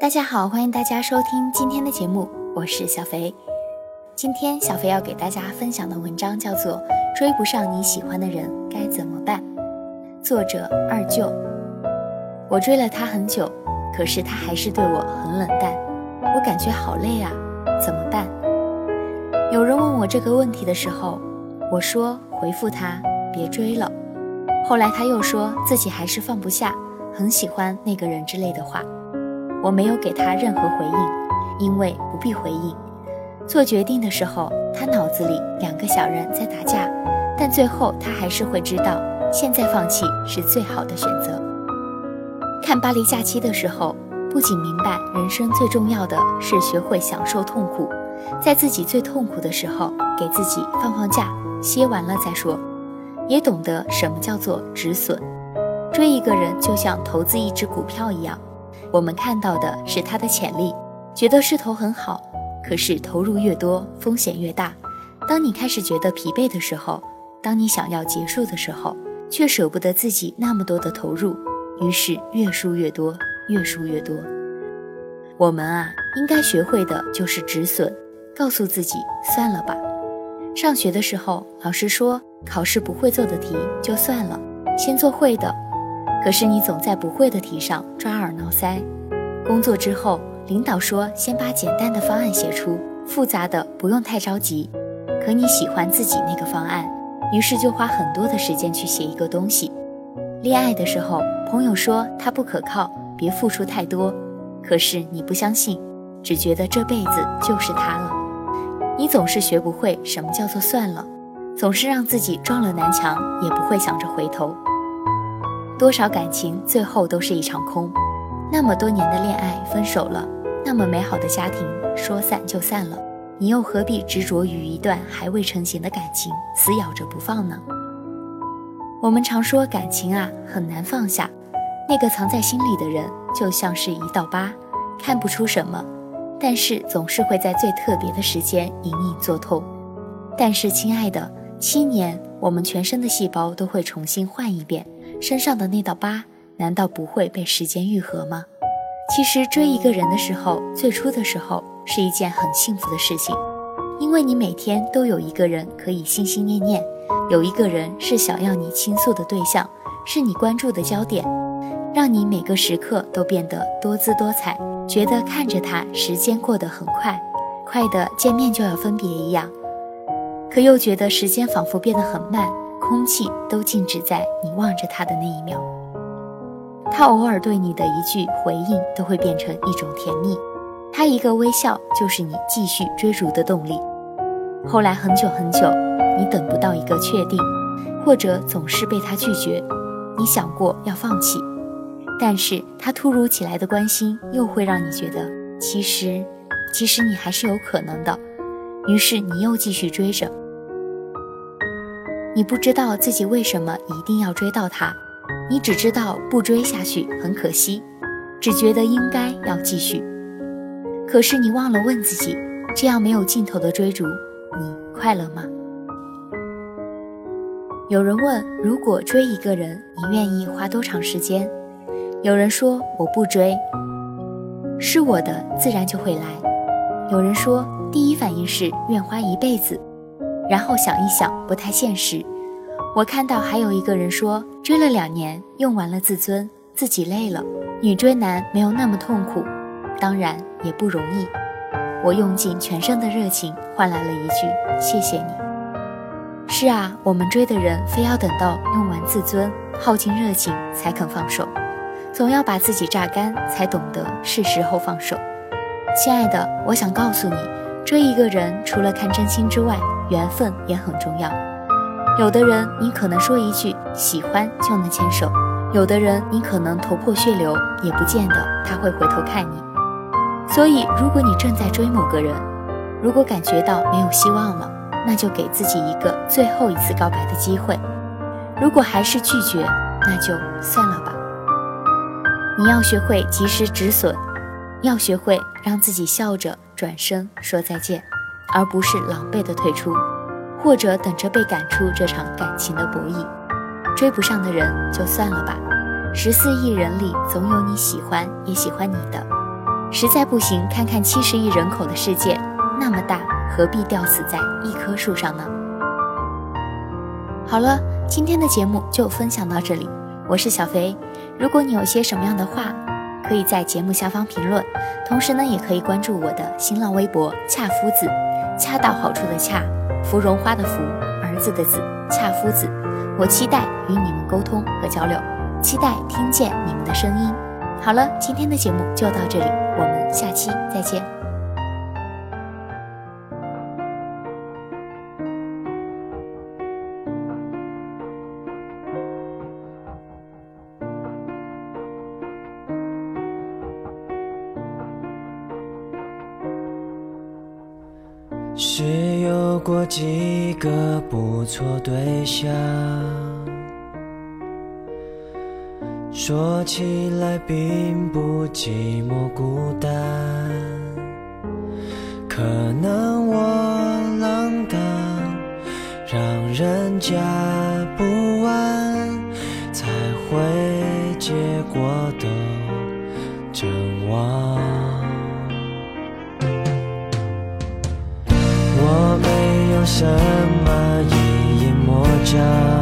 大家好，欢迎大家收听今天的节目，我是小肥。今天小肥要给大家分享的文章叫做《追不上你喜欢的人该怎么办》，作者二舅。我追了他很久，可是他还是对我很冷淡，我感觉好累啊，怎么办？有人问我这个问题的时候，我说回复他别追了。后来他又说自己还是放不下，很喜欢那个人之类的话。我没有给他任何回应，因为不必回应。做决定的时候，他脑子里两个小人在打架，但最后他还是会知道，现在放弃是最好的选择。看《巴黎假期》的时候，不仅明白人生最重要的是学会享受痛苦，在自己最痛苦的时候，给自己放放假，歇完了再说，也懂得什么叫做止损。追一个人就像投资一只股票一样。我们看到的是他的潜力，觉得势头很好，可是投入越多，风险越大。当你开始觉得疲惫的时候，当你想要结束的时候，却舍不得自己那么多的投入，于是越输越多，越输越多。我们啊，应该学会的就是止损，告诉自己算了吧。上学的时候，老师说考试不会做的题就算了，先做会的。可是你总在不会的题上抓耳挠腮。工作之后，领导说先把简单的方案写出，复杂的不用太着急。可你喜欢自己那个方案，于是就花很多的时间去写一个东西。恋爱的时候，朋友说他不可靠，别付出太多。可是你不相信，只觉得这辈子就是他了。你总是学不会什么叫做算了，总是让自己撞了南墙，也不会想着回头。多少感情最后都是一场空，那么多年的恋爱分手了，那么美好的家庭说散就散了，你又何必执着于一段还未成型的感情，死咬着不放呢？我们常说感情啊很难放下，那个藏在心里的人就像是一道疤，看不出什么，但是总是会在最特别的时间隐隐作痛。但是亲爱的，七年我们全身的细胞都会重新换一遍。身上的那道疤，难道不会被时间愈合吗？其实追一个人的时候，最初的时候是一件很幸福的事情，因为你每天都有一个人可以心心念念，有一个人是想要你倾诉的对象，是你关注的焦点，让你每个时刻都变得多姿多彩，觉得看着他时间过得很快，快的见面就要分别一样，可又觉得时间仿佛变得很慢。空气都静止在你望着他的那一秒，他偶尔对你的一句回应都会变成一种甜蜜，他一个微笑就是你继续追逐的动力。后来很久很久，你等不到一个确定，或者总是被他拒绝，你想过要放弃，但是他突如其来的关心又会让你觉得其实，其实你还是有可能的，于是你又继续追着。你不知道自己为什么一定要追到他，你只知道不追下去很可惜，只觉得应该要继续。可是你忘了问自己，这样没有尽头的追逐，你快乐吗？有人问，如果追一个人，你愿意花多长时间？有人说我不追，是我的自然就会来。有人说第一反应是愿花一辈子。然后想一想，不太现实。我看到还有一个人说，追了两年，用完了自尊，自己累了。女追男没有那么痛苦，当然也不容易。我用尽全身的热情换来了一句谢谢你。是啊，我们追的人非要等到用完自尊，耗尽热情才肯放手，总要把自己榨干，才懂得是时候放手。亲爱的，我想告诉你，追一个人除了看真心之外，缘分也很重要，有的人你可能说一句喜欢就能牵手，有的人你可能头破血流也不见得他会回头看你。所以，如果你正在追某个人，如果感觉到没有希望了，那就给自己一个最后一次告白的机会。如果还是拒绝，那就算了吧。你要学会及时止损，要学会让自己笑着转身说再见。而不是狼狈的退出，或者等着被赶出这场感情的博弈。追不上的人就算了吧，十四亿人里总有你喜欢也喜欢你的。实在不行，看看七十亿人口的世界，那么大，何必吊死在一棵树上呢？好了，今天的节目就分享到这里，我是小肥。如果你有些什么样的话，可以在节目下方评论，同时呢，也可以关注我的新浪微博“恰夫子”，恰到好处的恰，芙蓉花的芙，儿子的子，恰夫子。我期待与你们沟通和交流，期待听见你们的声音。好了，今天的节目就到这里，我们下期再见。是有过几个不错对象。说起来并不寂寞孤单，可能我浪荡，让人家不安，才会结果都阵亡。什么一眼魔障。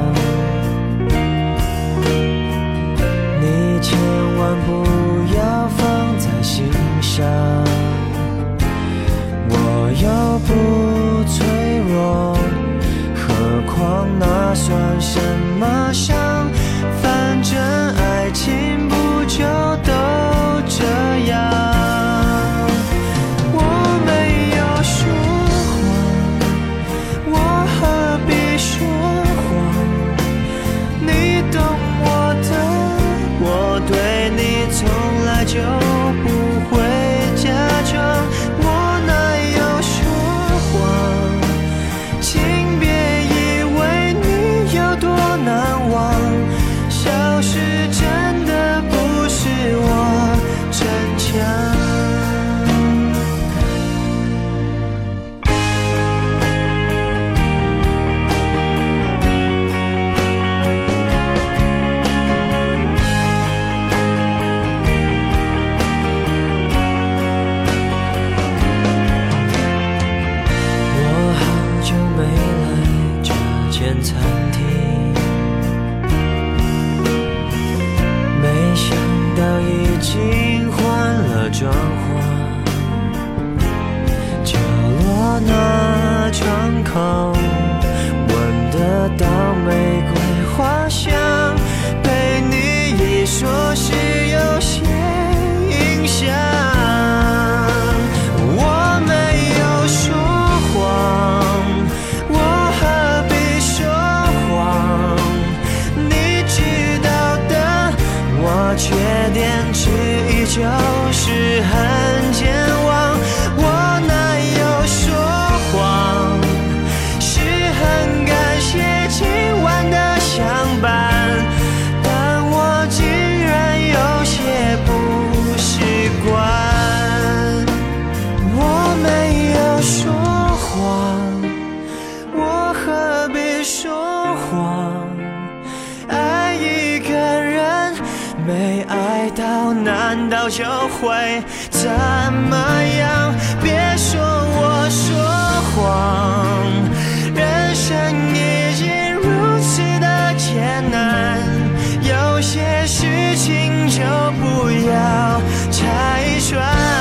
那窗口。爱到难道就会怎么样？别说我说谎人生已经如此的艰难有些事情就不要拆穿。